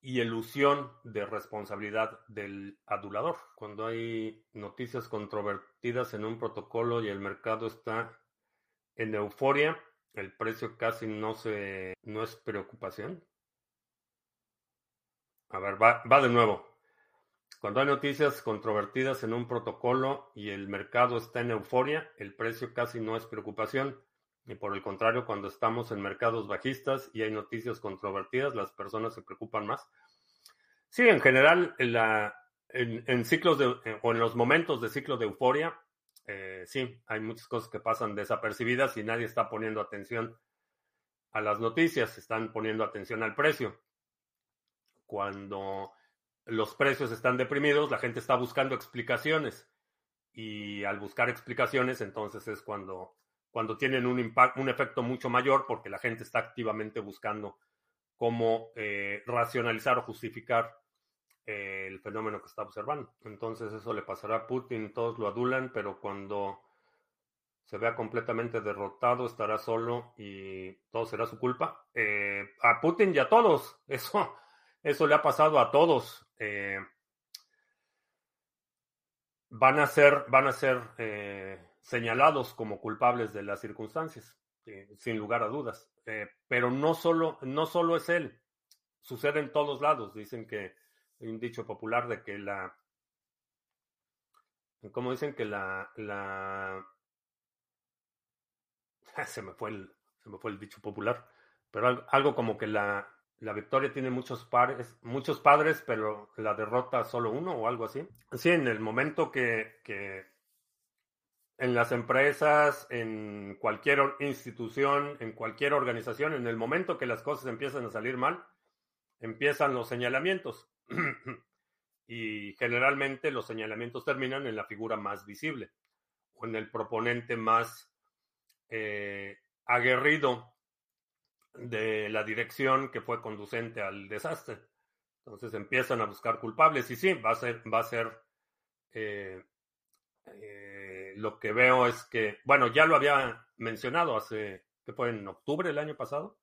y elusión de responsabilidad del adulador. Cuando hay noticias controvertidas en un protocolo y el mercado está en euforia, el precio casi no se no es preocupación. A ver, va, va de nuevo. Cuando hay noticias controvertidas en un protocolo y el mercado está en euforia, el precio casi no es preocupación. Y por el contrario, cuando estamos en mercados bajistas y hay noticias controvertidas, las personas se preocupan más. Sí, en general, en, la, en, ciclos de, o en los momentos de ciclo de euforia, eh, sí, hay muchas cosas que pasan desapercibidas y nadie está poniendo atención a las noticias, están poniendo atención al precio. Cuando los precios están deprimidos, la gente está buscando explicaciones y al buscar explicaciones, entonces es cuando cuando tienen un, impacto, un efecto mucho mayor porque la gente está activamente buscando cómo eh, racionalizar o justificar eh, el fenómeno que está observando. Entonces eso le pasará a Putin, todos lo adulan, pero cuando se vea completamente derrotado, estará solo y todo será su culpa. Eh, a Putin y a todos, eso, eso le ha pasado a todos. van a ser, van a ser señalados como culpables de las circunstancias, eh, sin lugar a dudas. Eh, pero no solo, no solo es él, sucede en todos lados. Dicen que hay un dicho popular de que la, como dicen que la, la, se me fue el, se me fue el dicho popular, pero algo, como que la, la victoria tiene muchos padres, muchos padres, pero la derrota solo uno o algo así. Sí, en el momento que, que en las empresas, en cualquier institución, en cualquier organización, en el momento que las cosas empiezan a salir mal, empiezan los señalamientos. y generalmente los señalamientos terminan en la figura más visible o en el proponente más eh, aguerrido de la dirección que fue conducente al desastre. Entonces empiezan a buscar culpables y sí, va a ser, va a ser eh, eh, lo que veo es que, bueno, ya lo había mencionado hace, que fue en octubre del año pasado,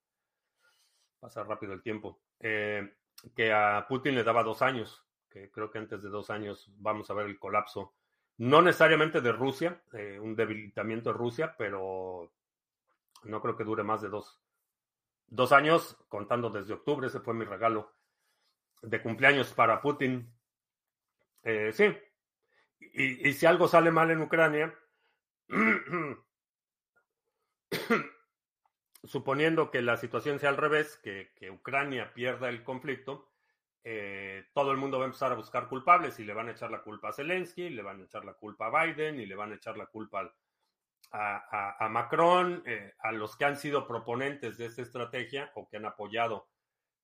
pasa rápido el tiempo, eh, que a Putin le daba dos años, que creo que antes de dos años vamos a ver el colapso, no necesariamente de Rusia, eh, un debilitamiento de Rusia, pero no creo que dure más de dos, dos años, contando desde octubre, ese fue mi regalo de cumpleaños para Putin. sí, y, si algo sale mal en Ucrania, suponiendo que la situación sea al revés, que, Ucrania pierda el conflicto, eh, todo el mundo va a empezar a buscar culpables y le van a echar la culpa a Zelensky, le van a echar la culpa a Biden y le van a echar la culpa a, Macron, eh, a los que han sido proponentes de esta estrategia o que han apoyado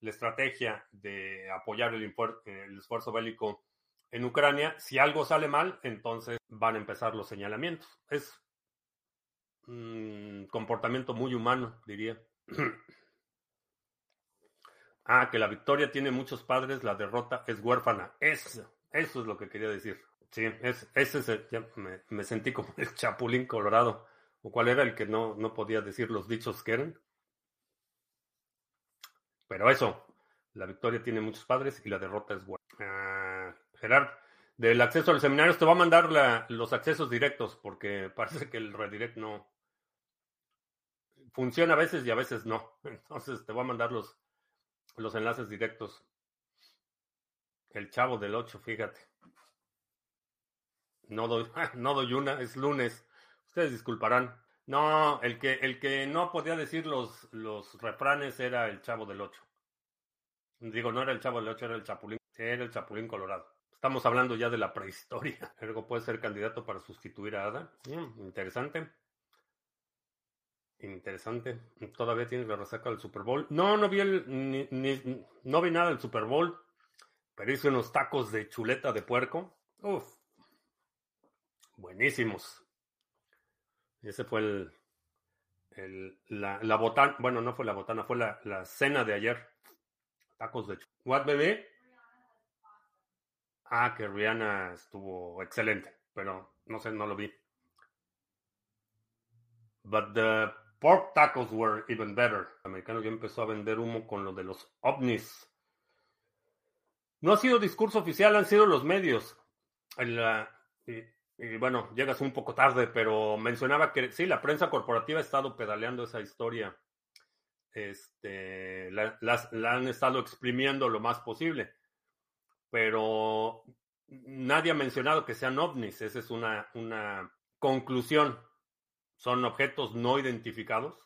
la estrategia de apoyar el, el esfuerzo bélico en Ucrania, si algo sale mal, entonces van a empezar los señalamientos. Es mm, comportamiento muy humano, diría. ah, que la victoria tiene muchos padres, la derrota es huérfana. Eso, eso es lo que quería decir. Sí, es, ese es el, me, me, sentí como el chapulín colorado. ¿O cuál era el que no, no podía decir los dichos que eran? Pero eso, la victoria tiene muchos padres y la derrota es buena. Ah, Gerard, del acceso al seminario, te va a mandar los accesos directos porque parece que el redirect no funciona a veces y a veces no. Entonces te va a mandar los, los enlaces directos. El chavo del 8, fíjate. No doy, no doy una, es lunes. Ustedes disculparán. No, el que, el que no podía decir los, los refranes era el chavo del 8. Digo, no era el chavo del 8, era el chapulín. Era el chapulín colorado. Estamos hablando ya de la prehistoria. Ergo puede ser candidato para sustituir a Ada. Mm, interesante. Interesante. ¿Todavía tienes la resaca del Super Bowl? No, no vi el, ni, no vi nada del Super Bowl. Pero hice unos tacos de chuleta de puerco. Uf. Buenísimos. Ese fue el, el la, la botana. Bueno, no fue la botana, fue la, la cena de ayer. Tacos de chuleta. ¿What, bebé? Ah, que Rihanna estuvo excelente, pero no sé, no lo vi. But the pork tacos were even better. El americano ya empezó a vender humo con lo de los ovnis. No ha sido discurso oficial, han sido los medios. El, uh, y, bueno, llegas un poco tarde, pero mencionaba que sí, la prensa corporativa ha estado pedaleando esa historia. Este, la, la, la han estado exprimiendo lo más posible pero nadie ha mencionado que sean ovnis. Esa es una, una conclusión. Son objetos no identificados.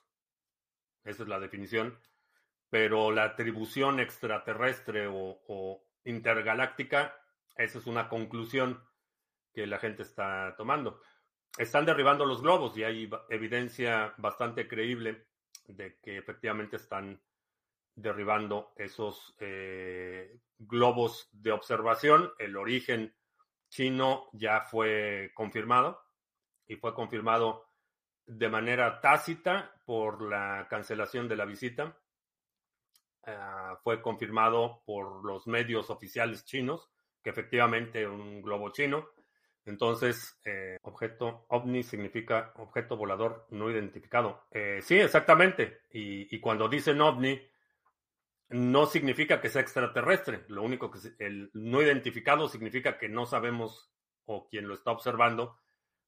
Esa es la definición. Pero la atribución extraterrestre o, o intergaláctica, esa es una conclusión que la gente está tomando. Están derribando los globos y hay evidencia bastante creíble de que efectivamente están derribando esos eh, globos de observación. El origen chino ya fue confirmado y fue confirmado de manera tácita por la cancelación de la visita. Uh, fue confirmado por los medios oficiales chinos que efectivamente un globo chino. Entonces, eh, objeto ovni significa objeto volador no identificado. Eh, sí, exactamente. Y, y cuando dicen ovni, no significa que sea extraterrestre. Lo único que el no identificado significa que no sabemos o quien lo está observando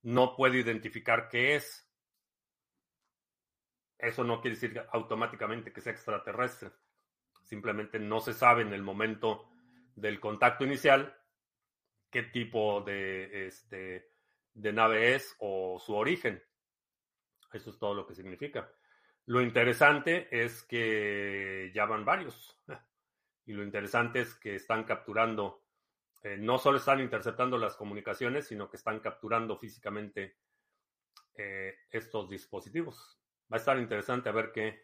no puede identificar qué es. Eso no quiere decir automáticamente que sea extraterrestre. Simplemente no se sabe en el momento del contacto inicial qué tipo de, este, de nave es o su origen. Eso es todo lo que significa. Lo interesante es que ya van varios. Y lo interesante es que están capturando, eh, no solo están interceptando las comunicaciones, sino que están capturando físicamente eh, estos dispositivos. Va a estar interesante a ver qué,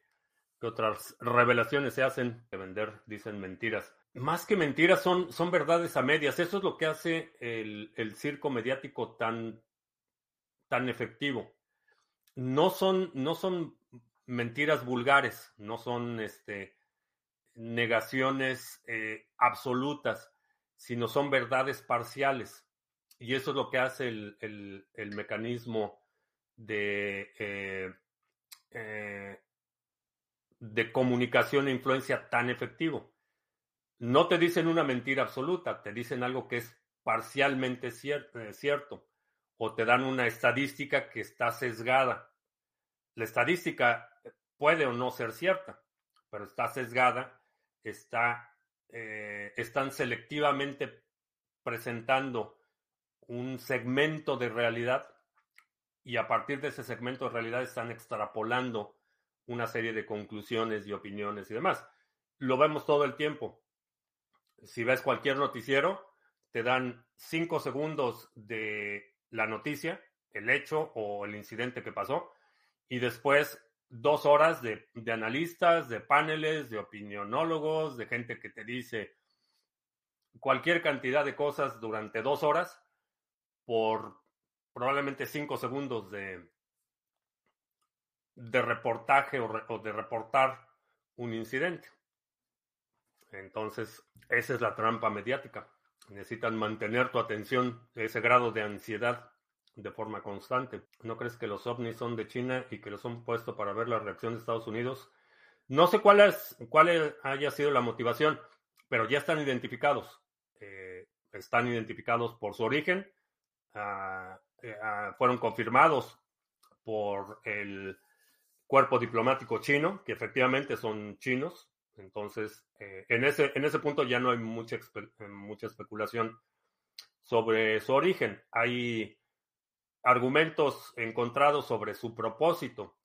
qué, otras revelaciones se hacen de vender, dicen mentiras. Más que mentiras, son, son verdades a medias. Eso es lo que hace el, el circo mediático tan, tan efectivo. No son, no son mentiras vulgares, no son este, negaciones eh, absolutas, sino son verdades parciales. Y eso es lo que hace el, mecanismo de, eh, eh, de comunicación e influencia tan efectivo. No te dicen una mentira absoluta, te dicen algo que es parcialmente cier cierto o te dan una estadística que está sesgada. La estadística puede o no ser cierta, pero está sesgada, está, eh, están selectivamente presentando un segmento de realidad y a partir de ese segmento de realidad están extrapolando una serie de conclusiones y opiniones y demás. Lo vemos todo el tiempo. Si ves cualquier noticiero, te dan cinco segundos de la noticia, el hecho o el incidente que pasó, y después dos horas de, analistas, de paneles, de opinionólogos, de gente que te dice cualquier cantidad de cosas durante dos horas por probablemente cinco segundos de, de reportaje o, de reportar un incidente. Entonces, esa es la trampa mediática. Necesitan mantener tu atención, ese grado de ansiedad de forma constante. ¿No crees que los ovnis son de China y que los han puesto para ver la reacción de Estados Unidos? No sé cuál, es, cuál haya sido la motivación, pero ya están identificados. Eh, están identificados por su origen. Ah, eh, ah, fueron confirmados por el cuerpo diplomático chino, que efectivamente son chinos. Entonces, eh, en, ese, en ese punto ya no hay mucha, mucha especulación sobre su origen. Hay argumentos encontrados sobre su propósito,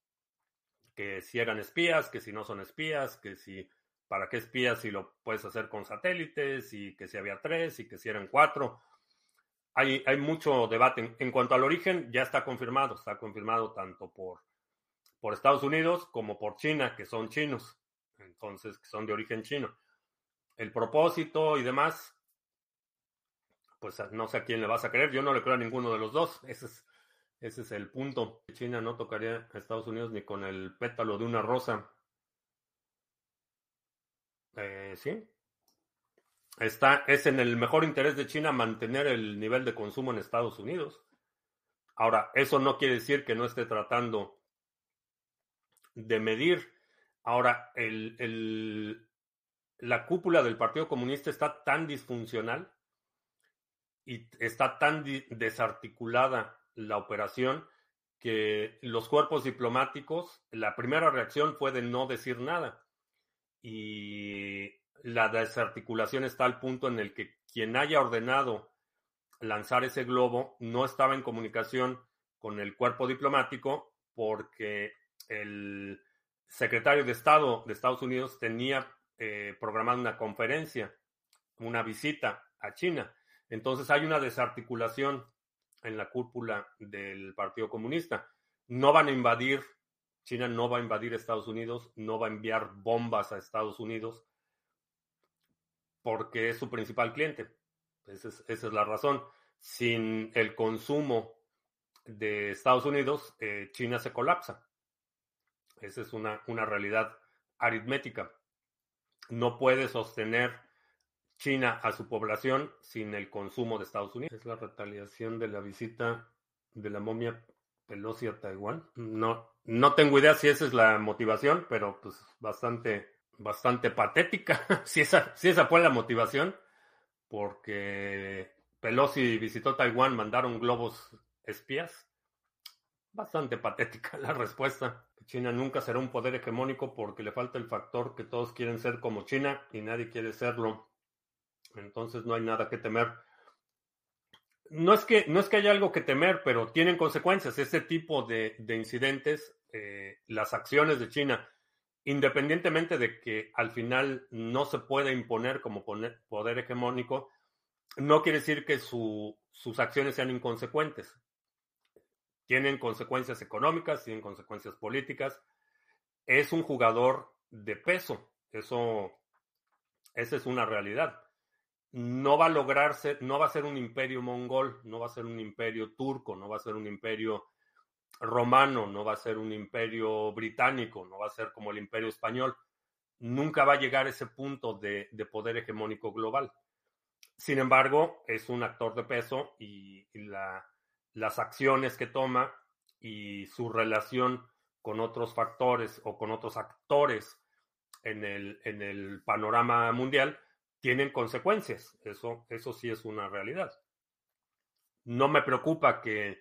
que si eran espías, que si no son espías, que si para qué espías si lo puedes hacer con satélites y que si había tres y que si eran cuatro. Hay, hay mucho debate. En, cuanto al origen, ya está confirmado. Está confirmado tanto por, por Estados Unidos como por China, que son chinos. Entonces, que son de origen chino. El propósito y demás, pues no sé a quién le vas a creer. Yo no le creo a ninguno de los dos. Ese es, ese es el punto. China no tocaría a Estados Unidos ni con el pétalo de una rosa. Eh, sí. Está, es en el mejor interés de China mantener el nivel de consumo en Estados Unidos. Ahora, eso no quiere decir que no esté tratando de medir. Ahora, el, el, la cúpula del Partido Comunista está tan disfuncional y está tan desarticulada la operación que los cuerpos diplomáticos, la primera reacción fue de no decir nada. Y la desarticulación está al punto en el que quien haya ordenado lanzar ese globo no estaba en comunicación con el cuerpo diplomático porque el secretario de Estado de Estados Unidos tenía eh, programada una conferencia, una visita a China. Entonces hay una desarticulación en la cúpula del Partido Comunista. No van a invadir, China no va a invadir Estados Unidos, no va a enviar bombas a Estados Unidos porque es su principal cliente. Esa es, la razón. Sin el consumo de Estados Unidos, eh, China se colapsa. Esa es una, una realidad aritmética. No puede sostener China a su población sin el consumo de Estados Unidos. Es la retaliación de la visita de la momia Pelosi a Taiwán. No, no tengo idea si esa es la motivación, pero pues bastante, bastante patética. si, esa, si esa fue la motivación, porque Pelosi visitó Taiwán, mandaron globos espías. Bastante patética la respuesta. China nunca será un poder hegemónico porque le falta el factor que todos quieren ser como China y nadie quiere serlo. Entonces no hay nada que temer. No es que, no es que haya algo que temer, pero tienen consecuencias. Este tipo de, incidentes, eh, las acciones de China, independientemente de que al final no se pueda imponer como poder hegemónico, no quiere decir que sus acciones sean inconsecuentes. Tienen consecuencias económicas, tienen consecuencias políticas. Es un jugador de peso. Eso, esa es una realidad no va a lograrse, no va a ser un imperio mongol, no va a ser un imperio turco, no va a ser un imperio romano, no va a ser un imperio británico, no va a ser como el imperio español. Nunca va a llegar a ese punto de, poder hegemónico global. Sin embargo, es un actor de peso y, las acciones que toma y su relación con otros factores o con otros actores en el, en el panorama mundial tienen consecuencias. Eso, eso sí es una realidad. No me preocupa que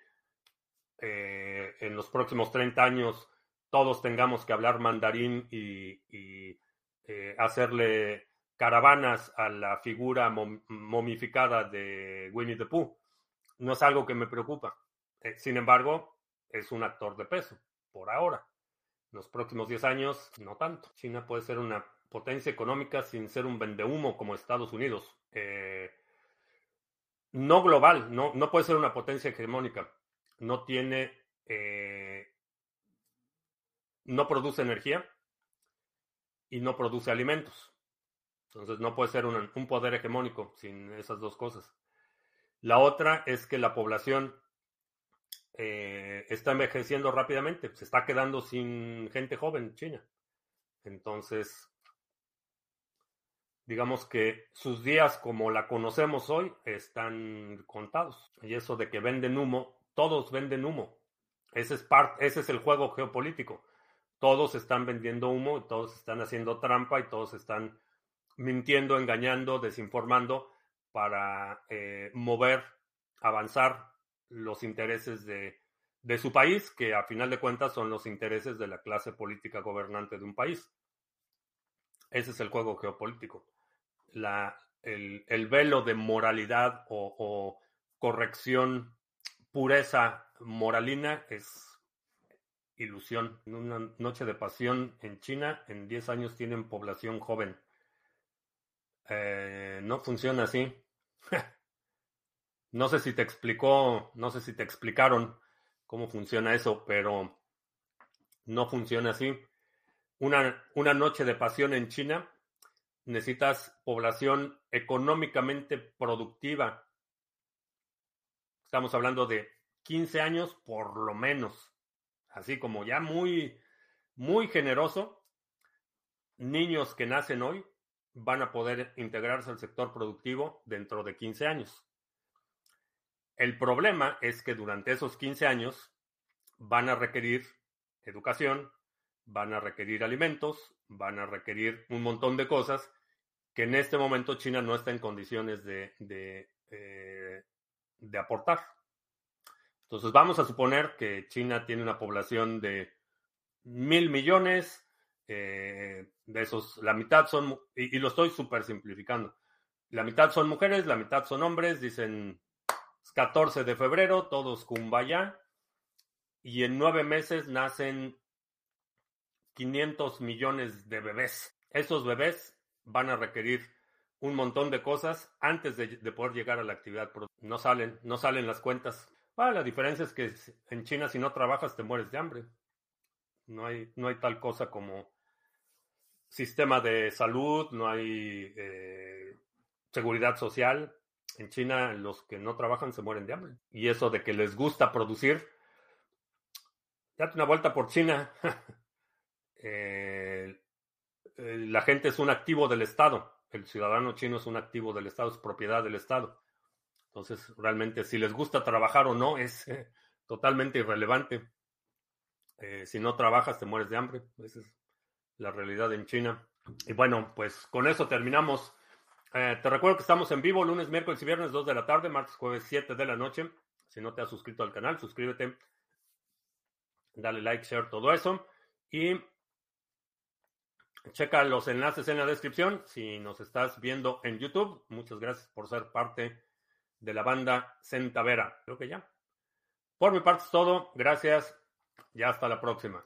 eh, en los próximos 30 años todos tengamos que hablar mandarín y, eh, hacerle caravanas a la figura momificada de Winnie the Pooh. No es algo que me preocupa. Eh, sin embargo, es un actor de peso, por ahora. En los próximos 10 años, no tanto. China puede ser una potencia económica sin ser un vendehumo como Estados Unidos. Eh, no global, no, no puede ser una potencia hegemónica. No tiene, eh, no produce energía y no produce alimentos. Entonces no puede ser un, un poder hegemónico sin esas dos cosas. La otra es que la población eh, está envejeciendo rápidamente, se está quedando sin gente joven China. Entonces, digamos que sus días como la conocemos hoy están contados. Y eso de que venden humo, todos venden humo. Ese es, ese es el juego geopolítico. Todos están vendiendo humo, todos están haciendo trampa y todos están mintiendo, engañando, desinformando para eh, mover, avanzar los intereses de, de su país, que a final de cuentas son los intereses de la clase política gobernante de un país. Ese es el juego geopolítico. La, el, el velo de moralidad o, corrección, pureza moralina es ilusión. Una noche de pasión en China, en 10 años tienen población joven. Eh, no funciona así. no sé si te explicó, no sé si te explicaron cómo funciona eso, pero no funciona así. Una, una noche de pasión en China necesitas población económicamente productiva. Estamos hablando de 15 años por lo menos así como ya muy, muy generoso, niños que nacen hoy van a poder integrarse al sector productivo dentro de 15 años. El problema es que durante esos 15 años van a requerir educación, van a requerir alimentos, van a requerir un montón de cosas que en este momento China no está en condiciones de, de, eh, de aportar. Entonces vamos a suponer que China tiene una población de mil millones, eh, de esos la mitad son, y, lo estoy súper simplificando, la mitad son mujeres, la mitad son hombres, dicen 14 de febrero, todos kumbaya, y en nueve meses nacen 500 millones de bebés. Esos bebés van a requerir un montón de cosas antes de, de poder llegar a la actividad. No salen, no salen las cuentas. La diferencia es que en China si no trabajas te mueres de hambre. No hay, no hay tal cosa como sistema de salud, no hay eh, seguridad social. En China los que no trabajan se mueren de hambre. Y eso de que les gusta producir, date una vuelta por China. Eh, la gente es un activo del Estado. El ciudadano chino es un activo del Estado, es propiedad del Estado. Entonces, realmente, si les gusta trabajar o no, es eh, totalmente irrelevante. Eh, si no trabajas, te mueres de hambre. Esa es la realidad en China. Y bueno, pues con eso terminamos. Te recuerdo que estamos en vivo lunes, miércoles y viernes, 2 de la tarde, martes, jueves, 7 de la noche. Si no te has suscrito al canal, suscríbete. Dale like, share, todo eso. Y checa los enlaces en la descripción. Si nos estás viendo en YouTube, muchas gracias por ser parte de la banda Centavera. Creo que ya. Por mi parte es todo. Gracias y hasta la próxima.